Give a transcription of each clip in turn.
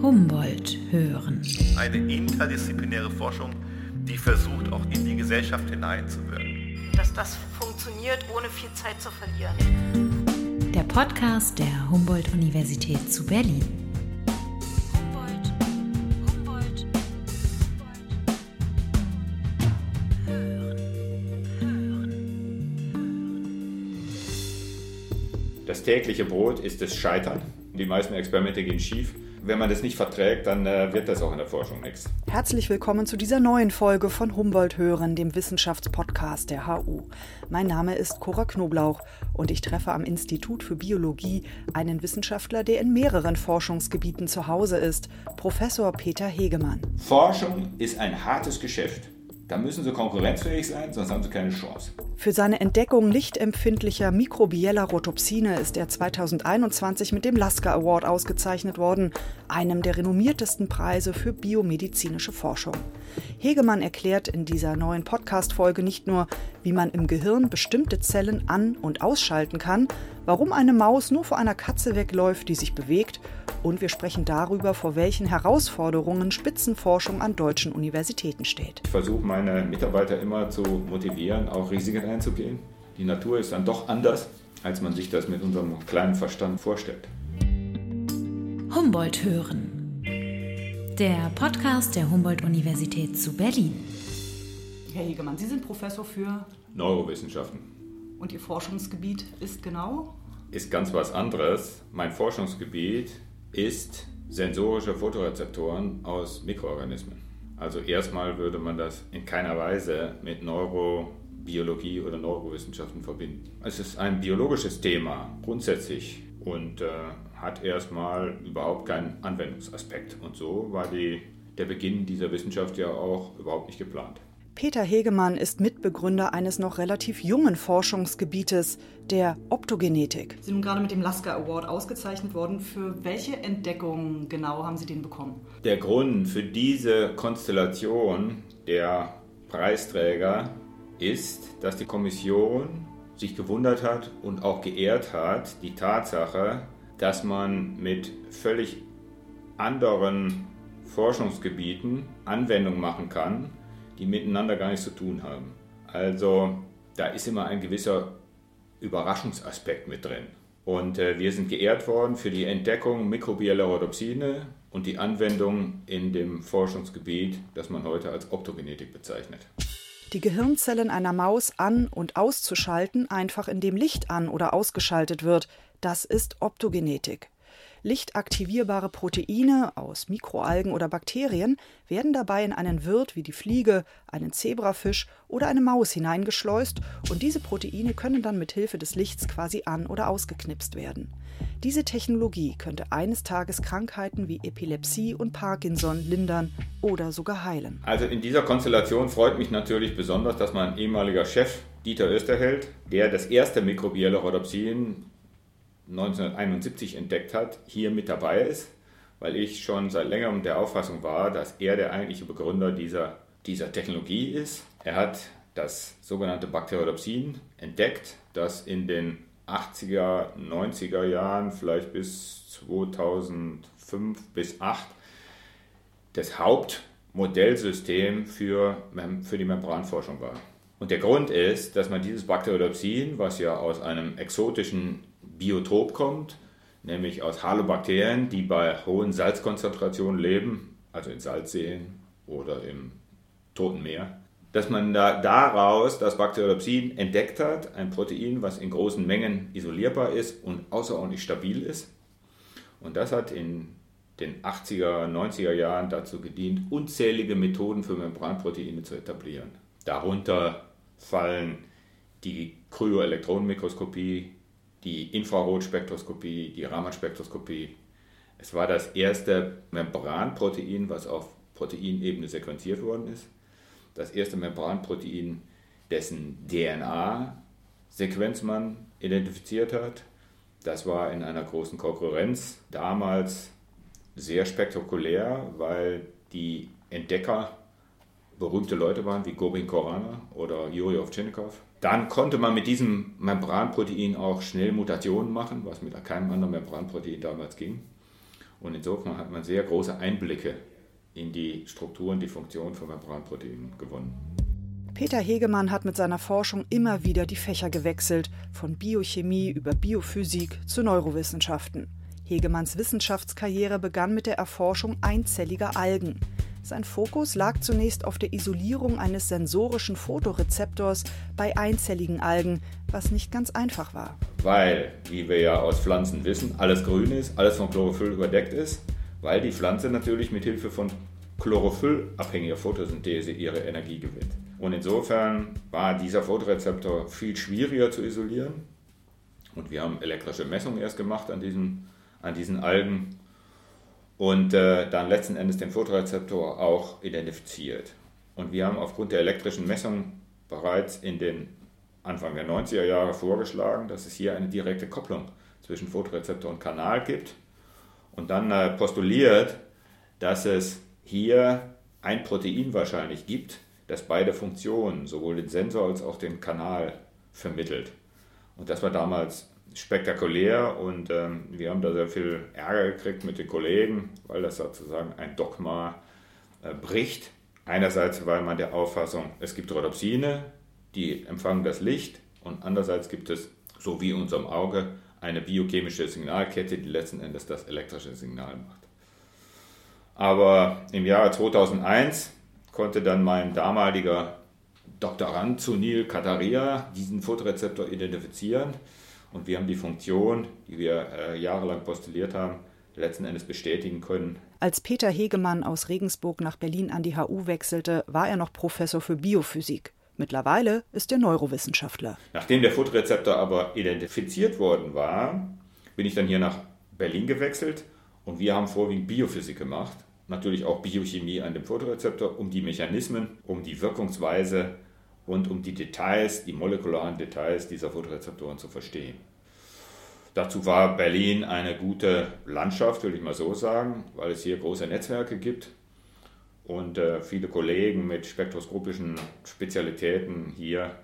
Humboldt hören. Eine interdisziplinäre Forschung, die versucht, auch in die Gesellschaft hineinzuwirken. Dass das funktioniert, ohne viel Zeit zu verlieren. Der Podcast der Humboldt-Universität zu Berlin. Humboldt, Humboldt, Das tägliche Brot ist das Scheitern. Die meisten Experimente gehen schief. Wenn man das nicht verträgt, dann äh, wird das auch in der Forschung nichts. Herzlich willkommen zu dieser neuen Folge von Humboldt hören, dem Wissenschaftspodcast der HU. Mein Name ist Cora Knoblauch und ich treffe am Institut für Biologie einen Wissenschaftler, der in mehreren Forschungsgebieten zu Hause ist, Professor Peter Hegemann. Forschung ist ein hartes Geschäft. Da müssen sie konkurrenzfähig sein, sonst haben sie keine Chance. Für seine Entdeckung lichtempfindlicher mikrobieller Rotopsine ist er 2021 mit dem Lasker Award ausgezeichnet worden, einem der renommiertesten Preise für biomedizinische Forschung. Hegemann erklärt in dieser neuen Podcast-Folge nicht nur, wie man im Gehirn bestimmte Zellen an- und ausschalten kann, warum eine Maus nur vor einer Katze wegläuft, die sich bewegt, und wir sprechen darüber, vor welchen Herausforderungen Spitzenforschung an deutschen Universitäten steht. Ich versuche meine Mitarbeiter immer zu motivieren, auch Risiken einzugehen. Die Natur ist dann doch anders, als man sich das mit unserem kleinen Verstand vorstellt. Humboldt hören. Der Podcast der Humboldt-Universität zu Berlin. Herr Hegemann, Sie sind Professor für Neurowissenschaften und Ihr Forschungsgebiet ist genau? Ist ganz was anderes. Mein Forschungsgebiet ist sensorische Photorezeptoren aus Mikroorganismen. Also erstmal würde man das in keiner Weise mit Neurobiologie oder Neurowissenschaften verbinden. Es ist ein biologisches Thema grundsätzlich und äh, hat erstmal überhaupt keinen Anwendungsaspekt. Und so war die, der Beginn dieser Wissenschaft ja auch überhaupt nicht geplant. Peter Hegemann ist Mitbegründer eines noch relativ jungen Forschungsgebietes, der Optogenetik. Sie sind gerade mit dem Lasker Award ausgezeichnet worden. Für welche Entdeckung genau haben Sie den bekommen? Der Grund für diese Konstellation der Preisträger ist, dass die Kommission sich gewundert hat und auch geehrt hat, die Tatsache, dass man mit völlig anderen Forschungsgebieten Anwendungen machen kann, die miteinander gar nichts zu tun haben. Also da ist immer ein gewisser Überraschungsaspekt mit drin. Und äh, wir sind geehrt worden für die Entdeckung mikrobieller Rhodopsine und die Anwendung in dem Forschungsgebiet, das man heute als Optogenetik bezeichnet. Die Gehirnzellen einer Maus an- und auszuschalten, einfach indem Licht an- oder ausgeschaltet wird, das ist Optogenetik. Lichtaktivierbare Proteine aus Mikroalgen oder Bakterien werden dabei in einen Wirt wie die Fliege, einen Zebrafisch oder eine Maus hineingeschleust und diese Proteine können dann mit Hilfe des Lichts quasi an- oder ausgeknipst werden. Diese Technologie könnte eines Tages Krankheiten wie Epilepsie und Parkinson lindern oder sogar heilen. Also in dieser Konstellation freut mich natürlich besonders, dass mein ehemaliger Chef Dieter Österheld, der das erste mikrobielle Rhodopsin 1971 entdeckt hat, hier mit dabei ist, weil ich schon seit längerem der Auffassung war, dass er der eigentliche Begründer dieser, dieser Technologie ist. Er hat das sogenannte Bakteriodopsin entdeckt, das in den 80er, 90er Jahren, vielleicht bis 2005 bis 2008, das Hauptmodellsystem für, für die Membranforschung war. Und der Grund ist, dass man dieses Bakteriodopsin, was ja aus einem exotischen Biotop kommt, nämlich aus Halobakterien, die bei hohen Salzkonzentrationen leben, also in Salzseen oder im Toten Meer, dass man da, daraus das Bakteriodopsin entdeckt hat, ein Protein, was in großen Mengen isolierbar ist und außerordentlich stabil ist. Und das hat in den 80er, 90er Jahren dazu gedient, unzählige Methoden für Membranproteine zu etablieren. Darunter fallen die Kryoelektronenmikroskopie, die Infrarotspektroskopie, die Raman-Spektroskopie. Es war das erste Membranprotein, was auf Proteinebene sequenziert worden ist. Das erste Membranprotein, dessen DNA-Sequenz man identifiziert hat. Das war in einer großen Konkurrenz damals sehr spektakulär, weil die Entdecker berühmte Leute waren wie Gobin Korana oder Yuri Ovchinnikov. Dann konnte man mit diesem Membranprotein auch schnell Mutationen machen, was mit keinem anderen Membranprotein damals ging. Und insofern hat man sehr große Einblicke in die Strukturen, die Funktion von Membranproteinen gewonnen. Peter Hegemann hat mit seiner Forschung immer wieder die Fächer gewechselt, von Biochemie über Biophysik zu Neurowissenschaften. Hegemanns Wissenschaftskarriere begann mit der Erforschung einzelliger Algen. Sein Fokus lag zunächst auf der Isolierung eines sensorischen Fotorezeptors bei einzelligen Algen, was nicht ganz einfach war. Weil, wie wir ja aus Pflanzen wissen, alles grün ist, alles von Chlorophyll überdeckt ist, weil die Pflanze natürlich mit Hilfe von chlorophyllabhängiger Photosynthese ihre Energie gewinnt. Und insofern war dieser Fotorezeptor viel schwieriger zu isolieren. Und wir haben elektrische Messungen erst gemacht an diesen, an diesen Algen und äh, dann letzten Endes den Fotorezeptor auch identifiziert. Und wir haben aufgrund der elektrischen Messungen bereits in den Anfang der 90er Jahre vorgeschlagen, dass es hier eine direkte Kopplung zwischen Fotorezeptor und Kanal gibt und dann äh, postuliert, dass es hier ein Protein wahrscheinlich gibt, das beide Funktionen, sowohl den Sensor als auch den Kanal, vermittelt. Und das war damals spektakulär und ähm, wir haben da sehr viel Ärger gekriegt mit den Kollegen, weil das sozusagen ein Dogma äh, bricht. Einerseits war man der Auffassung, es gibt Rhodopsine, die empfangen das Licht und andererseits gibt es, so wie unserem Auge, eine biochemische Signalkette, die letzten Endes das elektrische Signal macht. Aber im Jahre 2001 konnte dann mein damaliger Doktorand Sunil Kataria diesen Fotorezeptor identifizieren und wir haben die Funktion, die wir äh, jahrelang postuliert haben, letzten Endes bestätigen können. Als Peter Hegemann aus Regensburg nach Berlin an die HU wechselte, war er noch Professor für Biophysik. Mittlerweile ist er Neurowissenschaftler. Nachdem der Fotorezeptor aber identifiziert worden war, bin ich dann hier nach Berlin gewechselt und wir haben vorwiegend Biophysik gemacht natürlich auch Biochemie an dem Fotorezeptor, um die Mechanismen, um die Wirkungsweise und um die Details, die molekularen Details dieser Fotorezeptoren zu verstehen. Dazu war Berlin eine gute Landschaft, würde ich mal so sagen, weil es hier große Netzwerke gibt und äh, viele Kollegen mit spektroskopischen Spezialitäten hier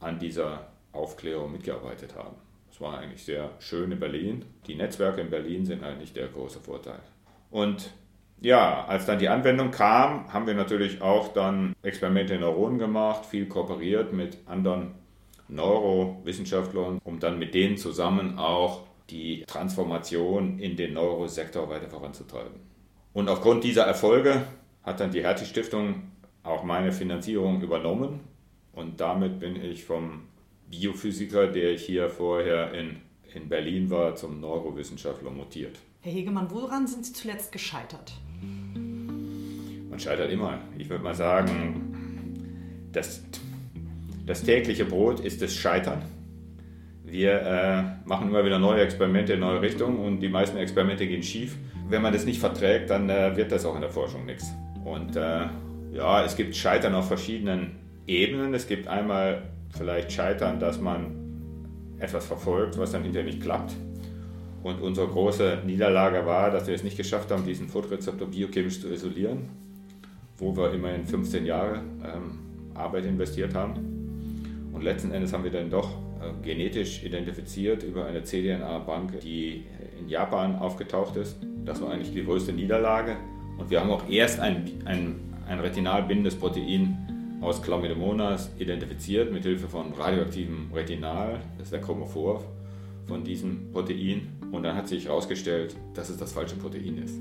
an dieser Aufklärung mitgearbeitet haben. Es war eigentlich sehr schön in Berlin. Die Netzwerke in Berlin sind eigentlich der große Vorteil. Und ja, als dann die Anwendung kam, haben wir natürlich auch dann Experimente in Neuronen gemacht, viel kooperiert mit anderen Neurowissenschaftlern, um dann mit denen zusammen auch die Transformation in den Neurosektor weiter voranzutreiben. Und aufgrund dieser Erfolge hat dann die Hertie Stiftung auch meine Finanzierung übernommen und damit bin ich vom Biophysiker, der ich hier vorher in, in Berlin war, zum Neurowissenschaftler mutiert. Herr Hegemann, woran sind Sie zuletzt gescheitert? Man scheitert immer. Ich würde mal sagen, das, das tägliche Brot ist das Scheitern. Wir äh, machen immer wieder neue Experimente in neue Richtungen und die meisten Experimente gehen schief. Wenn man das nicht verträgt, dann äh, wird das auch in der Forschung nichts. Und äh, ja, es gibt Scheitern auf verschiedenen Ebenen. Es gibt einmal vielleicht Scheitern, dass man etwas verfolgt, was dann hinterher nicht klappt. Und unsere große Niederlage war, dass wir es nicht geschafft haben, diesen Fotorezeptor biochemisch zu isolieren, wo wir immerhin 15 Jahre ähm, Arbeit investiert haben. Und letzten Endes haben wir dann doch äh, genetisch identifiziert über eine cDNA-Bank, die in Japan aufgetaucht ist. Das war eigentlich die größte Niederlage. Und wir haben auch erst ein, ein, ein retinal Protein aus Chlamydomonas identifiziert mit Hilfe von radioaktivem Retinal, das ist der Chromophor von diesem Protein. Und dann hat sich herausgestellt, dass es das falsche Protein ist.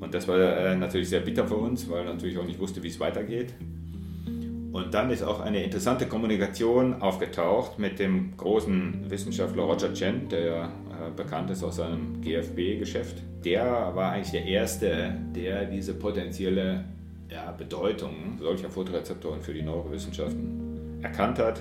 Und das war äh, natürlich sehr bitter für uns, weil er natürlich auch nicht wusste, wie es weitergeht. Und dann ist auch eine interessante Kommunikation aufgetaucht mit dem großen Wissenschaftler Roger Chen, der äh, bekannt ist aus seinem GFB-Geschäft. Der war eigentlich der Erste, der diese potenzielle ja, Bedeutung solcher Fotorezeptoren für die Neurowissenschaften erkannt hat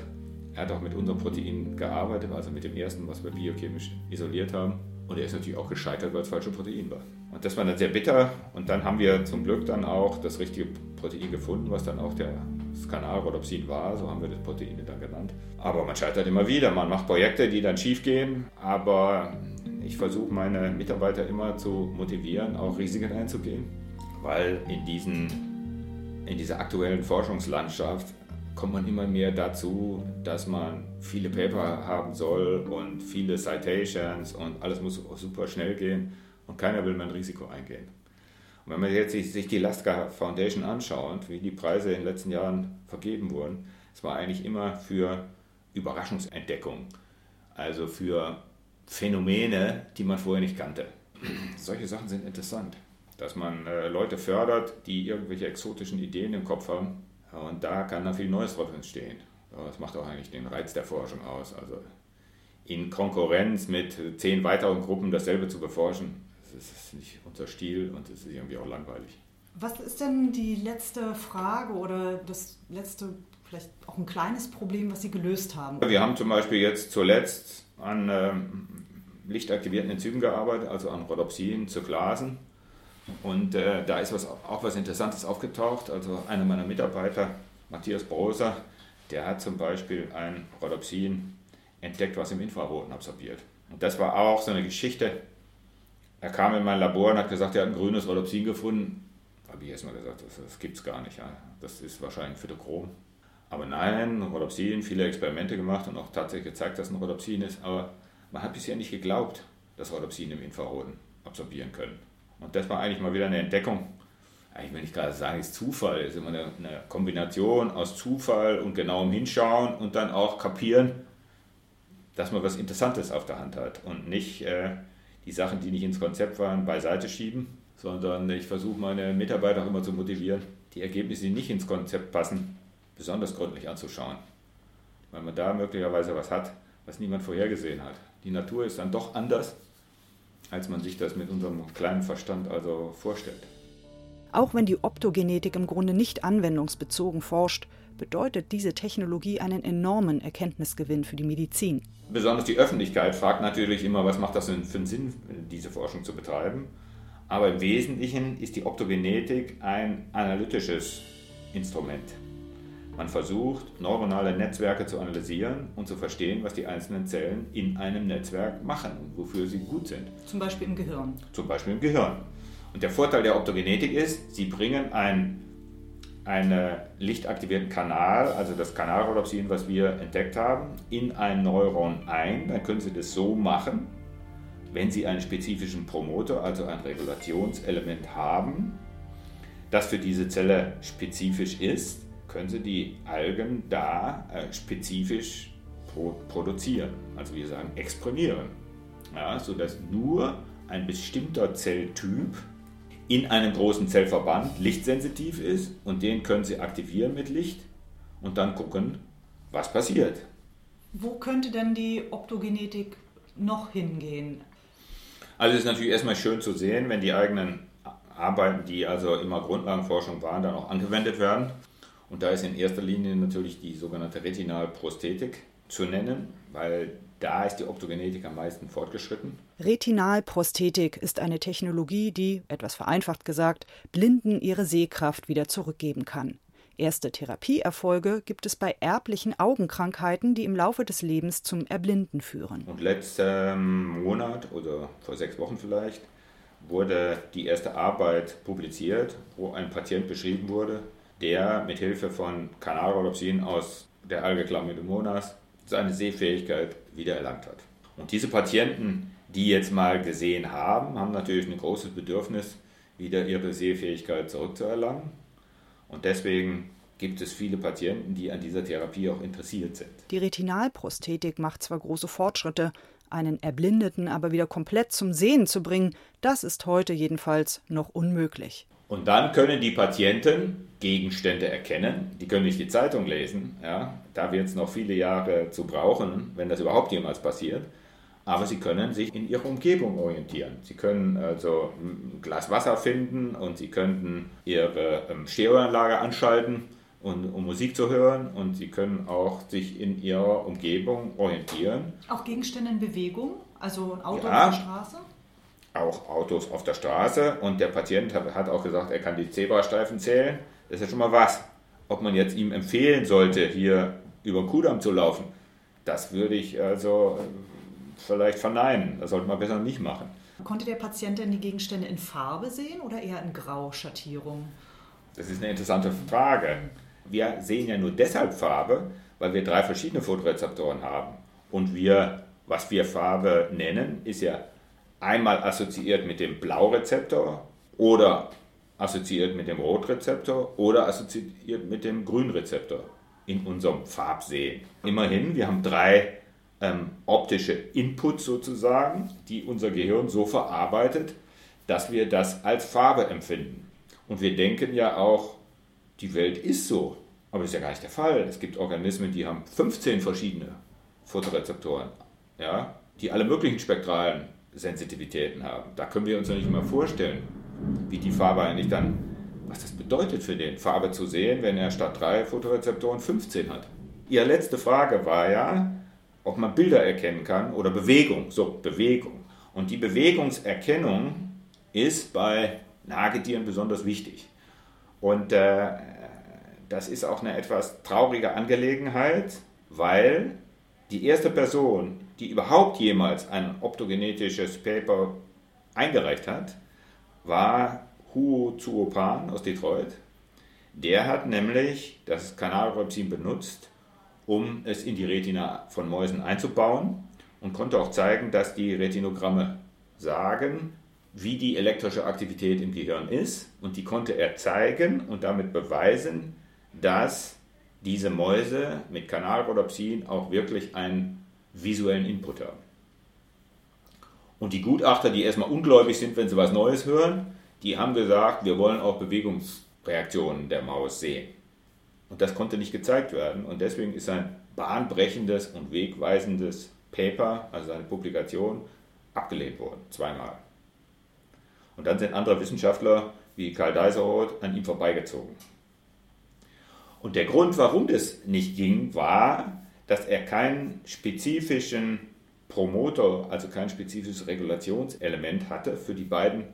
er hat auch mit unserem Protein gearbeitet, also mit dem ersten, was wir biochemisch isoliert haben. Und er ist natürlich auch gescheitert, weil es falsche Protein war. Und das war dann sehr bitter. Und dann haben wir zum Glück dann auch das richtige Protein gefunden, was dann auch der Skanalrhodopsin war. So haben wir das Protein dann genannt. Aber man scheitert immer wieder. Man macht Projekte, die dann schief gehen. Aber ich versuche meine Mitarbeiter immer zu motivieren, auch Risiken einzugehen. Weil in, diesen, in dieser aktuellen Forschungslandschaft kommt man immer mehr dazu, dass man viele Paper haben soll und viele Citations und alles muss super schnell gehen. und keiner will mehr ein Risiko eingehen. Und wenn man jetzt sich die Lasker Foundation anschaut, wie die Preise in den letzten Jahren vergeben wurden, es war eigentlich immer für Überraschungsentdeckung, also für Phänomene, die man vorher nicht kannte. Solche Sachen sind interessant, dass man äh, Leute fördert, die irgendwelche exotischen Ideen im Kopf haben und da kann dann viel Neues drauf entstehen. Das macht auch eigentlich den Reiz der Forschung aus. Also in Konkurrenz mit zehn weiteren Gruppen dasselbe zu beforschen, das ist nicht unser Stil und das ist irgendwie auch langweilig. Was ist denn die letzte Frage oder das letzte, vielleicht auch ein kleines Problem, was Sie gelöst haben? Wir haben zum Beispiel jetzt zuletzt an ähm, lichtaktivierten Enzymen gearbeitet, also an Rhodopsin zu Glasen. Und äh, da ist was, auch was Interessantes aufgetaucht. Also einer meiner Mitarbeiter, Matthias Broser, der hat zum Beispiel ein Rhodopsin entdeckt, was im Infraroten absorbiert. Und das war auch so eine Geschichte. Er kam in mein Labor und hat gesagt, er hat ein grünes Rhodopsin gefunden. Habe ich erstmal gesagt, das, das gibt es gar nicht. Ja. Das ist wahrscheinlich Phytochrom. Aber nein, Rhodopsin, viele Experimente gemacht und auch tatsächlich gezeigt, dass es ein Rhodopsin ist. Aber man hat bisher nicht geglaubt, dass Rhodopsin im Infraroten absorbieren können. Und das war eigentlich mal wieder eine Entdeckung. Eigentlich will ich gerade sagen, ist Zufall. Es ist immer eine, eine Kombination aus Zufall und genauem Hinschauen und dann auch kapieren, dass man was Interessantes auf der Hand hat und nicht äh, die Sachen, die nicht ins Konzept waren, beiseite schieben, sondern ich versuche meine Mitarbeiter auch immer zu motivieren, die Ergebnisse, die nicht ins Konzept passen, besonders gründlich anzuschauen. Weil man da möglicherweise was hat, was niemand vorhergesehen hat. Die Natur ist dann doch anders, als man sich das mit unserem kleinen Verstand also vorstellt. Auch wenn die Optogenetik im Grunde nicht anwendungsbezogen forscht, bedeutet diese Technologie einen enormen Erkenntnisgewinn für die Medizin. Besonders die Öffentlichkeit fragt natürlich immer, was macht das denn für einen Sinn, diese Forschung zu betreiben. Aber im Wesentlichen ist die Optogenetik ein analytisches Instrument. Man versucht, neuronale Netzwerke zu analysieren und zu verstehen, was die einzelnen Zellen in einem Netzwerk machen und wofür sie gut sind. Zum Beispiel im Gehirn. Zum Beispiel im Gehirn. Und der Vorteil der Optogenetik ist, sie bringen ein einen lichtaktivierten Kanal, also das Kanalrhodopsin, was wir entdeckt haben, in ein Neuron ein. Dann können Sie das so machen, wenn Sie einen spezifischen Promoter, also ein Regulationselement haben, das für diese Zelle spezifisch ist, können Sie die Algen da äh, spezifisch pro produzieren. Also wir sagen exprimieren, ja, sodass nur ein bestimmter Zelltyp in einem großen Zellverband lichtsensitiv ist und den können Sie aktivieren mit Licht und dann gucken, was passiert. Wo könnte denn die Optogenetik noch hingehen? Also es ist natürlich erstmal schön zu sehen, wenn die eigenen Arbeiten, die also immer Grundlagenforschung waren, dann auch angewendet werden. Und da ist in erster Linie natürlich die sogenannte Retinalprosthetik zu nennen, weil da ist die Optogenetik am meisten fortgeschritten. Retinalprosthetik ist eine Technologie, die, etwas vereinfacht gesagt, Blinden ihre Sehkraft wieder zurückgeben kann. Erste Therapieerfolge gibt es bei erblichen Augenkrankheiten, die im Laufe des Lebens zum Erblinden führen. Und letzten Monat oder vor sechs Wochen vielleicht wurde die erste Arbeit publiziert, wo ein Patient beschrieben wurde, der mit Hilfe von Kanalrhodopsin aus der Alge Chlamydomonas seine Sehfähigkeit wiedererlangt hat. Und diese Patienten, die jetzt mal gesehen haben, haben natürlich ein großes Bedürfnis, wieder ihre Sehfähigkeit zurückzuerlangen. Und deswegen gibt es viele Patienten, die an dieser Therapie auch interessiert sind. Die Retinalprosthetik macht zwar große Fortschritte, einen Erblindeten aber wieder komplett zum Sehen zu bringen, das ist heute jedenfalls noch unmöglich. Und dann können die Patienten Gegenstände erkennen. Die können nicht die Zeitung lesen. Ja? Da wird es noch viele Jahre zu brauchen, wenn das überhaupt jemals passiert. Aber sie können sich in ihrer Umgebung orientieren. Sie können also ein Glas Wasser finden und sie könnten ihre ähm, Stereoanlage anschalten, und, um Musik zu hören. Und sie können auch sich in ihrer Umgebung orientieren. Auch Gegenstände in Bewegung? Also ein Auto ja, auf der Straße? Auch Autos auf der Straße und der Patient hat auch gesagt, er kann die Zebrastreifen zählen. Das ist ja schon mal was. Ob man jetzt ihm empfehlen sollte, hier über den Kudamm zu laufen, das würde ich also äh, vielleicht verneinen. Das sollte man besser nicht machen. Konnte der Patient denn die Gegenstände in Farbe sehen oder eher in Grauschattierung? Das ist eine interessante Frage. Wir sehen ja nur deshalb Farbe, weil wir drei verschiedene Fotorezeptoren haben. Und wir, was wir Farbe nennen, ist ja einmal assoziiert mit dem Blaurezeptor oder assoziiert mit dem Rotrezeptor oder assoziiert mit dem Grünrezeptor in unserem Farbsehen. Immerhin, wir haben drei ähm, optische Inputs sozusagen, die unser Gehirn so verarbeitet, dass wir das als Farbe empfinden. Und wir denken ja auch, die Welt ist so. Aber das ist ja gar nicht der Fall. Es gibt Organismen, die haben 15 verschiedene Fotorezeptoren, ja, die alle möglichen spektralen Sensitivitäten haben. Da können wir uns ja nicht mal vorstellen, wie die Farbe eigentlich dann, was das bedeutet für den, Farbe zu sehen, wenn er statt drei Fotorezeptoren 15 hat. Ihre letzte Frage war ja, ob man Bilder erkennen kann oder Bewegung. So, Bewegung. Und die Bewegungserkennung ist bei Nagetieren besonders wichtig. Und äh, das ist auch eine etwas traurige Angelegenheit, weil die erste Person, die überhaupt jemals ein optogenetisches Paper eingereicht hat, war Huo Zuopan aus Detroit. Der hat nämlich das Kanalrhopsin benutzt, um es in die Retina von Mäusen einzubauen und konnte auch zeigen, dass die Retinogramme sagen, wie die elektrische Aktivität im Gehirn ist. Und die konnte er zeigen und damit beweisen, dass diese Mäuse mit Kanalrhodopsin auch wirklich einen visuellen Input haben. Und die Gutachter, die erstmal ungläubig sind, wenn sie was Neues hören, die haben gesagt, wir wollen auch Bewegungsreaktionen der Maus sehen. Und das konnte nicht gezeigt werden. Und deswegen ist ein bahnbrechendes und wegweisendes Paper, also eine Publikation, abgelehnt worden, zweimal. Und dann sind andere Wissenschaftler wie Karl Deiseroth an ihm vorbeigezogen. Und der Grund, warum das nicht ging, war, dass er keinen spezifischen Promoter, also kein spezifisches Regulationselement hatte für die beiden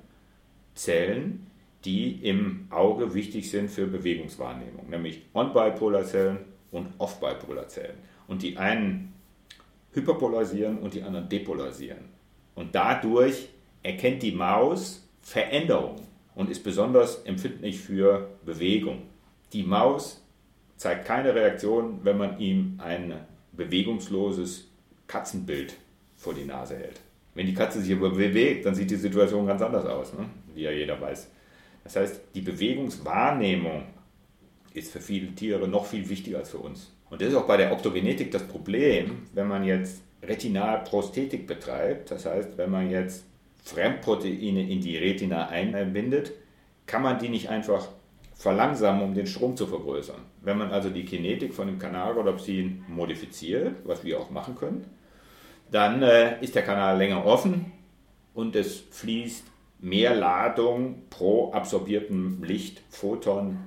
Zellen, die im Auge wichtig sind für Bewegungswahrnehmung, nämlich On-Bipolar-Zellen und Off-Bipolar-Zellen. Und die einen hyperpolarisieren und die anderen depolarisieren. Und dadurch erkennt die Maus Veränderungen und ist besonders empfindlich für Bewegung. Die Maus zeigt keine Reaktion, wenn man ihm ein bewegungsloses Katzenbild vor die Nase hält. Wenn die Katze sich aber bewegt, dann sieht die Situation ganz anders aus, ne? wie ja jeder weiß. Das heißt, die Bewegungswahrnehmung ist für viele Tiere noch viel wichtiger als für uns. Und das ist auch bei der Optogenetik das Problem, wenn man jetzt Retinalprosthetik betreibt, das heißt, wenn man jetzt Fremdproteine in die Retina einbindet, kann man die nicht einfach verlangsamen, um den Strom zu vergrößern. Wenn man also die Kinetik von dem Kanalrhodopsin modifiziert, was wir auch machen können, dann äh, ist der Kanal länger offen und es fließt mehr Ladung pro absorbiertem Licht, Photon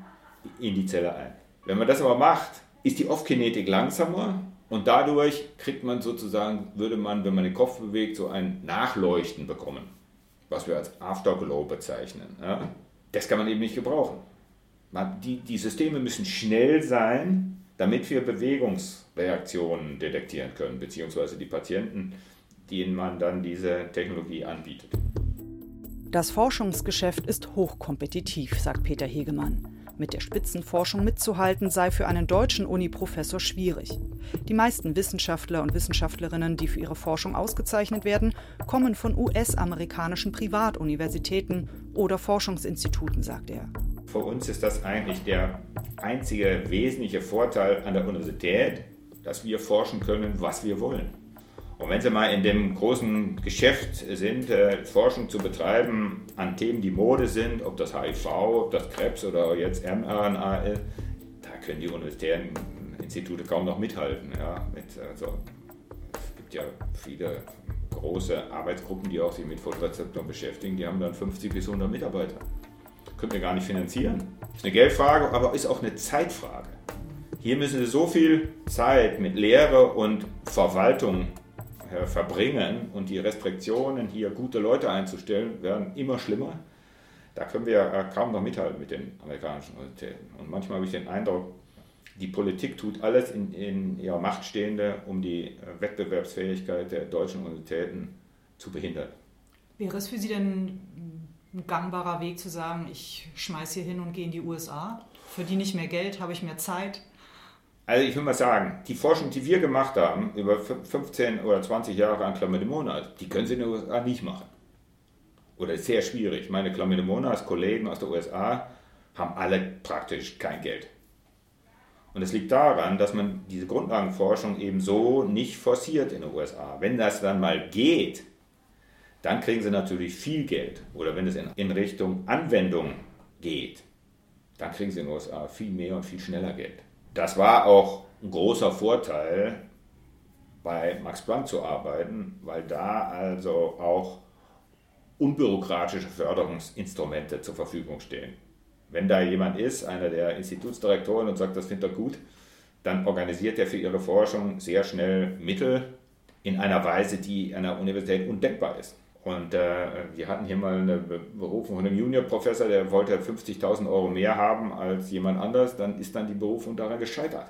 in die Zelle ein. Wenn man das aber macht, ist die Off-Kinetik langsamer und dadurch kriegt man sozusagen, würde man, wenn man den Kopf bewegt, so ein Nachleuchten bekommen, was wir als Afterglow bezeichnen. Ja? Das kann man eben nicht gebrauchen. Die, die Systeme müssen schnell sein, damit wir Bewegungsreaktionen detektieren können, beziehungsweise die Patienten, denen man dann diese Technologie anbietet. Das Forschungsgeschäft ist hochkompetitiv, sagt Peter Hegemann. Mit der Spitzenforschung mitzuhalten sei für einen deutschen Uni-Professor schwierig. Die meisten Wissenschaftler und Wissenschaftlerinnen, die für ihre Forschung ausgezeichnet werden, kommen von US-amerikanischen Privatuniversitäten oder Forschungsinstituten, sagt er. Für uns ist das eigentlich der einzige wesentliche Vorteil an der Universität, dass wir forschen können, was wir wollen. Und wenn Sie mal in dem großen Geschäft sind, äh, Forschung zu betreiben an Themen, die Mode sind, ob das HIV, ob das Krebs oder jetzt mRNA ist, da können die universitären Institute kaum noch mithalten. Ja, mit, also, es gibt ja viele große Arbeitsgruppen, die auch sich mit Fotorezeptoren beschäftigen, die haben dann 50 bis 100 Mitarbeiter. Können wir gar nicht finanzieren. Ist eine Geldfrage, aber ist auch eine Zeitfrage. Hier müssen Sie so viel Zeit mit Lehre und Verwaltung äh, verbringen und die Restriktionen, hier gute Leute einzustellen, werden immer schlimmer. Da können wir äh, kaum noch mithalten mit den amerikanischen Universitäten. Und manchmal habe ich den Eindruck, die Politik tut alles in, in ihrer Macht Stehende, um die äh, Wettbewerbsfähigkeit der deutschen Universitäten zu behindern. Wäre es für Sie denn ein gangbarer Weg zu sagen, ich schmeiße hier hin und gehe in die USA, verdiene ich mehr Geld, habe ich mehr Zeit? Also ich will mal sagen, die Forschung, die wir gemacht haben, über 15 oder 20 Jahre an Chlamydia die können Sie in den USA nicht machen. oder sehr schwierig. Meine Monas Kollegen aus der USA haben alle praktisch kein Geld. Und es liegt daran, dass man diese Grundlagenforschung eben so nicht forciert in den USA. Wenn das dann mal geht, dann kriegen sie natürlich viel Geld. Oder wenn es in, Richtung Anwendung geht, dann kriegen sie in den USA viel mehr und viel schneller Geld. Das war auch ein großer Vorteil, bei Max Planck zu arbeiten, weil da also auch unbürokratische Förderungsinstrumente zur Verfügung stehen. Wenn da jemand ist, einer der Institutsdirektoren und sagt, das findet er gut, dann organisiert er für ihre Forschung sehr schnell Mittel in einer Weise, die der Universität undenkbar ist. Und äh, wir hatten hier mal eine Berufung von einem Juniorprofessor, der wollte 50.000 Euro mehr haben als jemand anders, dann ist dann die Berufung daran gescheitert.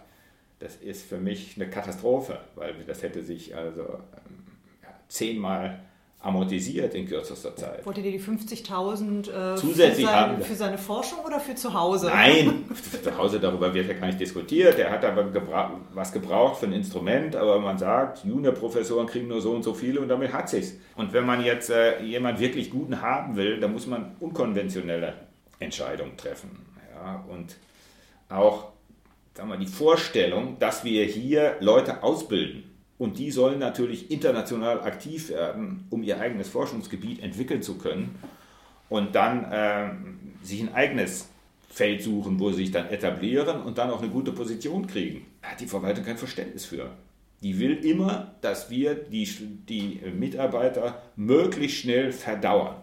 Das ist für mich eine Katastrophe, weil das hätte sich also ähm, ja, zehnmal amortisiert in kürzester Zeit. Wollte ihr die 50.000 äh, zusätzlich für, sein, für, seine Forschung oder für zu Hause? Nein, zu Hause darüber wird ja gar nicht diskutiert. Er hat aber gebra was gebraucht für ein Instrument, aber man sagt, Juniorprofessoren kriegen nur so und so viele und damit hat sich's. Und wenn man jetzt äh, jemand wirklich guten haben will, dann muss man unkonventionelle Entscheidungen treffen. Ja, und auch sagen wir, die Vorstellung, dass wir hier Leute ausbilden und die sollen natürlich international aktiv werden, um ihr eigenes Forschungsgebiet entwickeln zu können und dann äh, sich ein eigenes Feld suchen, wo sie sich dann etablieren und dann auch eine gute Position kriegen. Da hat die Verwaltung kein Verständnis für. Die will immer, dass wir die, die Mitarbeiter möglichst schnell verdauern.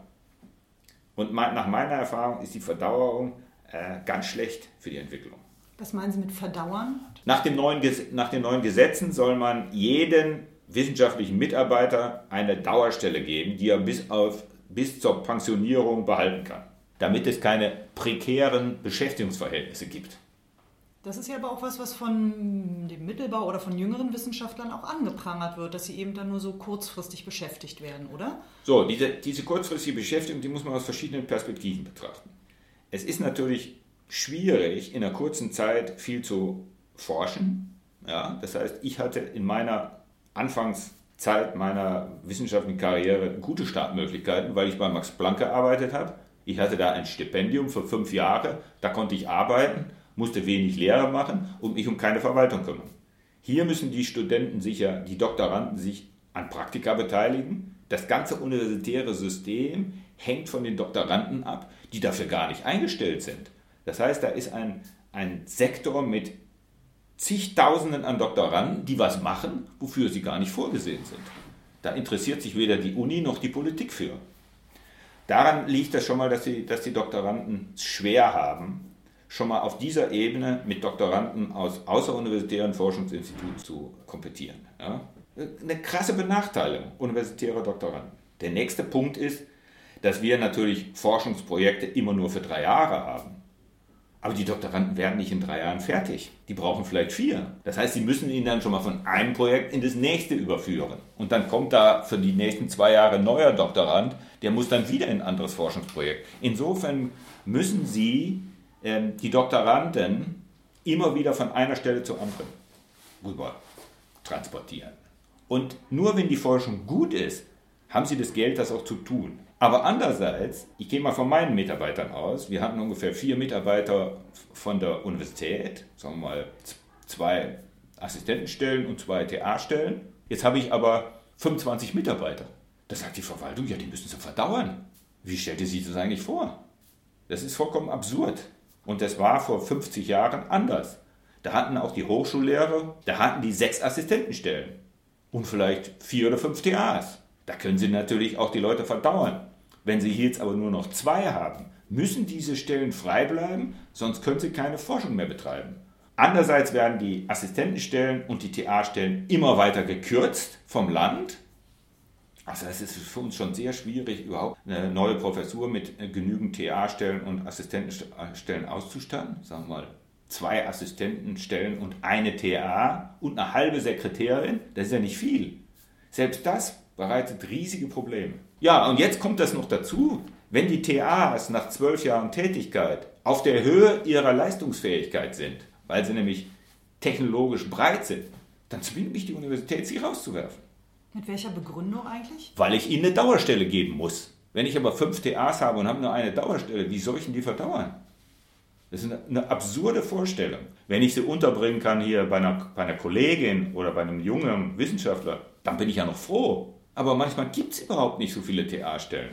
Und nach meiner Erfahrung ist die Verdauerung äh, ganz schlecht für die Entwicklung. Was meinen Sie mit verdauern? Nach, dem neuen, nach den neuen Gesetzen soll man jeden wissenschaftlichen Mitarbeiter eine Dauerstelle geben, die er bis, auf, bis zur Pensionierung behalten kann, damit es keine prekären Beschäftigungsverhältnisse gibt. Das ist ja aber auch was, was von dem Mittelbau oder von jüngeren Wissenschaftlern auch angeprangert wird, dass sie eben dann nur so kurzfristig beschäftigt werden, oder? So, diese, diese kurzfristige Beschäftigung, die muss man aus verschiedenen Perspektiven betrachten. Es ist natürlich schwierig, in einer kurzen Zeit viel zu forschen. Ja, das heißt, ich hatte in meiner Anfangszeit meiner wissenschaftlichen Karriere gute Startmöglichkeiten, weil ich bei Max Planck gearbeitet habe. Ich hatte da ein Stipendium für fünf Jahre, da konnte ich arbeiten, musste wenig Lehre machen und mich um keine Verwaltung kümmern. Hier müssen die Studenten sicher, die Doktoranden sich an Praktika beteiligen. Das ganze universitäre System hängt von den Doktoranden ab, die dafür gar nicht eingestellt sind. Das heißt, da ist ein, ein Sektor mit zigtausenden an Doktoranden, die was machen, wofür sie gar nicht vorgesehen sind. Da interessiert sich weder die Uni noch die Politik für. Daran liegt das schon mal, dass die, dass die Doktoranden schwer haben, schon mal auf dieser Ebene mit Doktoranden aus außeruniversitären Forschungsinstituten zu kompetieren. Ja? Eine krasse Benachteiligung universitärer Doktoranden. Der nächste Punkt ist, dass wir natürlich Forschungsprojekte immer nur für drei Jahre haben. Aber die Doktoranden werden nicht in drei Jahren fertig. Die brauchen vielleicht vier. Das heißt, sie müssen ihn dann schon mal von einem Projekt in das nächste überführen. Und dann kommt da für die nächsten zwei Jahre ein neuer Doktorand, der muss dann wieder in ein anderes Forschungsprojekt. Insofern müssen sie äh, die Doktoranden immer wieder von einer Stelle zur anderen rüber transportieren. Und nur wenn die Forschung gut ist, haben sie das Geld, das auch zu tun. Aber andererseits, ich gehe mal von meinen Mitarbeitern aus, wir hatten ungefähr vier Mitarbeiter von der Universität, sagen wir mal zwei Assistentenstellen und zwei TA-Stellen. Jetzt habe ich aber 25 Mitarbeiter. Da sagt die Verwaltung, ja, die müssen sie verdauern. Wie stellt ihr sich das eigentlich vor? Das ist vollkommen absurd. Und das war vor 50 Jahren anders. Da hatten auch die Hochschullehrer, da hatten die sechs Assistentenstellen und vielleicht vier oder fünf TAs. Da können sie natürlich auch die Leute verdauern. Wenn Sie jetzt aber nur noch zwei haben, müssen diese Stellen frei bleiben, sonst können Sie keine Forschung mehr betreiben. Andererseits werden die Assistentenstellen und die TA-Stellen immer weiter gekürzt vom Land. Also es ist für uns schon sehr schwierig, überhaupt eine neue Professur mit genügend TA-Stellen und Assistentenstellen auszustatten. Sagen wir mal zwei Assistentenstellen und eine TA und eine halbe Sekretärin, das ist ja nicht viel. Selbst das bereitet riesige Probleme. Ja, und jetzt kommt das noch dazu, wenn die TAs nach zwölf Jahren Tätigkeit auf der Höhe ihrer Leistungsfähigkeit sind, weil sie nämlich technologisch breit sind, dann zwingt mich die Universität, sie rauszuwerfen. Mit welcher Begründung eigentlich? Weil ich ihnen eine Dauerstelle geben muss. Wenn ich aber fünf TAs habe und habe nur eine Dauerstelle, wie soll ich denn die verdauern? Das ist eine, eine absurde Vorstellung. Wenn ich sie unterbringen kann hier bei einer, bei einer Kollegin oder bei einem jungen Wissenschaftler, dann bin ich ja noch froh. Aber manchmal gibt es überhaupt nicht so viele TA-Stellen.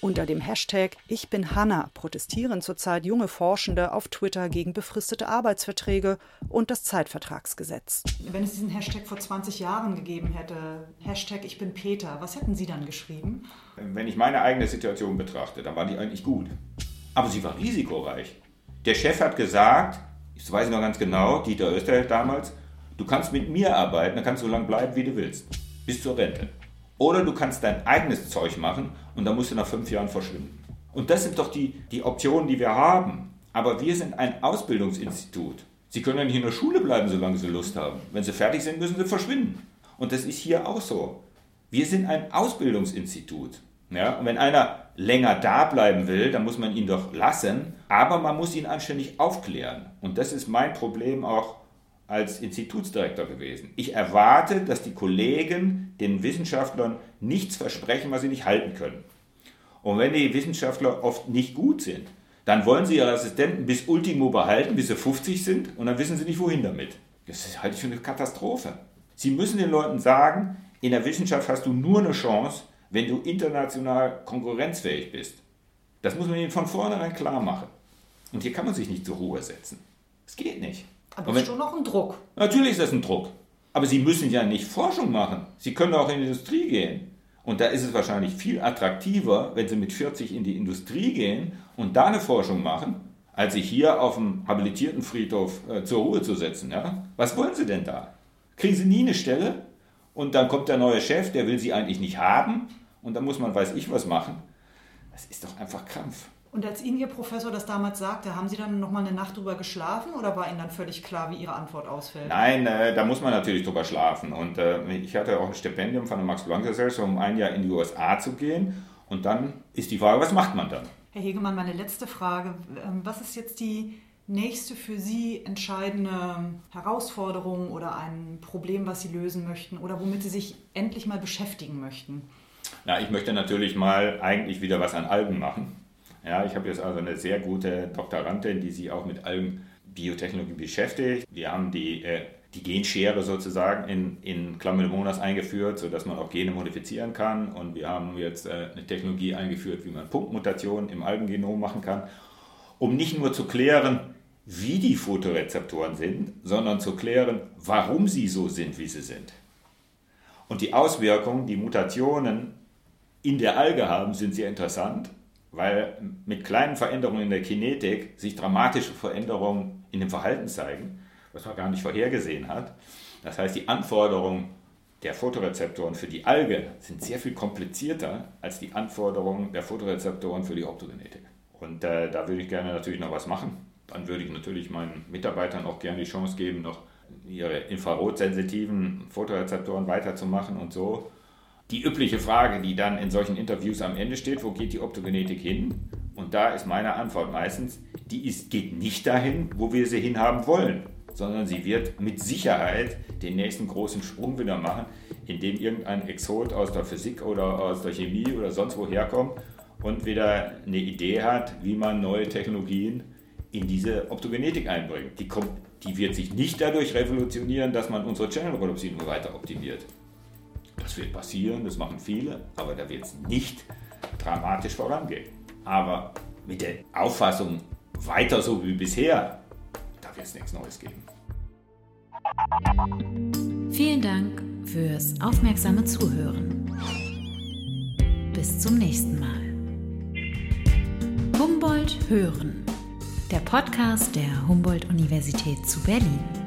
Unter dem Hashtag Ich bin Hanna protestieren zurzeit junge Forschende auf Twitter gegen befristete Arbeitsverträge und das Zeitvertragsgesetz. Wenn es diesen Hashtag vor 20 Jahren gegeben hätte, Hashtag Ich bin Peter, was hätten Sie dann geschrieben? Wenn ich meine eigene Situation betrachte, dann war die eigentlich gut. Aber sie war risikoreich. Der Chef hat gesagt, das weiß ich noch ganz genau, Dieter Österreich damals, du kannst mit mir arbeiten, dann kannst du so lange bleiben, wie du willst. Bis zur Rente. Oder du kannst dein eigenes Zeug machen und dann musst du nach fünf Jahren verschwinden. Und das sind doch die, die Optionen, die wir haben. Aber wir sind ein Ausbildungsinstitut. Sie können ja nicht in der Schule bleiben, solange Sie Lust haben. Wenn Sie fertig sind, müssen Sie verschwinden. Und das ist hier auch so. Wir sind ein Ausbildungsinstitut. Ja? Und wenn einer länger da bleiben will, dann muss man ihn doch lassen, aber man muss ihn anständig aufklären. Und das ist mein Problem auch als Institutsdirektor gewesen. Ich erwarte, dass die Kollegen den Wissenschaftlern nichts versprechen, was sie nicht halten können. Und wenn die Wissenschaftler oft nicht gut sind, dann wollen sie ihre Assistenten bis Ultimo behalten, bis sie 50 sind, und dann wissen sie nicht, wohin damit. Das halte ich für eine Katastrophe. Sie müssen den Leuten sagen, in der Wissenschaft hast du nur eine Chance, wenn du international konkurrenzfähig bist. Das muss man ihnen von vornherein klar machen. Und hier kann man sich nicht zur Ruhe setzen. Es geht nicht. Aber ist schon noch ein Druck. Natürlich ist das ein Druck. Aber Sie müssen ja nicht Forschung machen. Sie können auch in die Industrie gehen. Und da ist es wahrscheinlich viel attraktiver, wenn Sie mit 40 in die Industrie gehen und da eine Forschung machen, als sich hier auf dem habilitierten Friedhof äh, zur Ruhe zu setzen. Ja? Was wollen Sie denn da? Kriegen Sie nie eine Stelle und dann kommt der neue Chef, der will Sie eigentlich nicht haben und dann muss man weiß ich was machen. Das ist doch einfach Krampf. Und als Ihnen Ihr Professor das damals sagte, haben Sie dann nochmal eine Nacht drüber geschlafen oder war Ihnen dann völlig klar, wie Ihre Antwort ausfällt? Nein, äh, da muss man natürlich drüber schlafen. Und äh, ich hatte auch ein Stipendium von der Max-Planck-Gesellschaft, um ein Jahr in die USA zu gehen. Und dann ist die Frage, was macht man dann? Herr Hegemann, meine letzte Frage. Ähm, was ist jetzt die nächste für Sie entscheidende Herausforderung oder ein Problem, was Sie lösen möchten oder womit Sie sich endlich mal beschäftigen möchten? Na, ich möchte natürlich mal eigentlich wieder was an Algen machen. Ja, ich habe jetzt also eine sehr gute Doktorandin, die sich auch mit Algenbiotechnologie beschäftigt. Wir haben die, äh, die Genschere sozusagen in, in Chlamydomonas eingeführt, sodass man auch Gene modifizieren kann. Und wir haben jetzt äh, eine Technologie eingeführt, wie man Punktmutationen im Algengenom machen kann, um nicht nur zu klären, wie die Fotorezeptoren sind, sondern zu klären, warum sie so sind, wie sie sind. Und die Auswirkungen, die Mutationen in der Alge haben, sind sehr interessant weil mit kleinen Veränderungen in der Kinetik sich dramatische Veränderungen in dem Verhalten zeigen, was man gar nicht vorhergesehen hat. Das heißt, die Anforderungen der Fotorezeptoren für die Alge sind sehr viel komplizierter als die Anforderungen der Fotorezeptoren für die Optogenetik. Und äh, da würde ich gerne natürlich noch was machen. Dann würde ich natürlich meinen Mitarbeitern auch gerne die Chance geben, noch ihre infrarotsensitiven Fotorezeptoren weiterzumachen und so die übliche Frage, die dann in solchen Interviews am Ende steht, wo geht die Optogenetik hin? Und da ist meine Antwort meistens, die ist, geht nicht dahin, wo wir sie hinhaben wollen, sondern sie wird mit Sicherheit den nächsten großen Sprung wieder machen, indem irgendein Exot aus der Physik oder aus der Chemie oder sonst woher kommt und wieder eine Idee hat, wie man neue Technologien in diese Optogenetik einbringt. Die, kommt, die wird sich nicht dadurch revolutionieren, dass man unsere Channel-Rhodopsine weiter optimiert. Das wird passieren, das machen viele, aber da wird es nicht dramatisch vorangehen. Aber mit der Auffassung weiter so wie bisher, da wird es nichts Neues geben. Vielen Dank fürs aufmerksame Zuhören. Bis zum nächsten Mal. Humboldt Hören, der Podcast der Humboldt-Universität zu Berlin.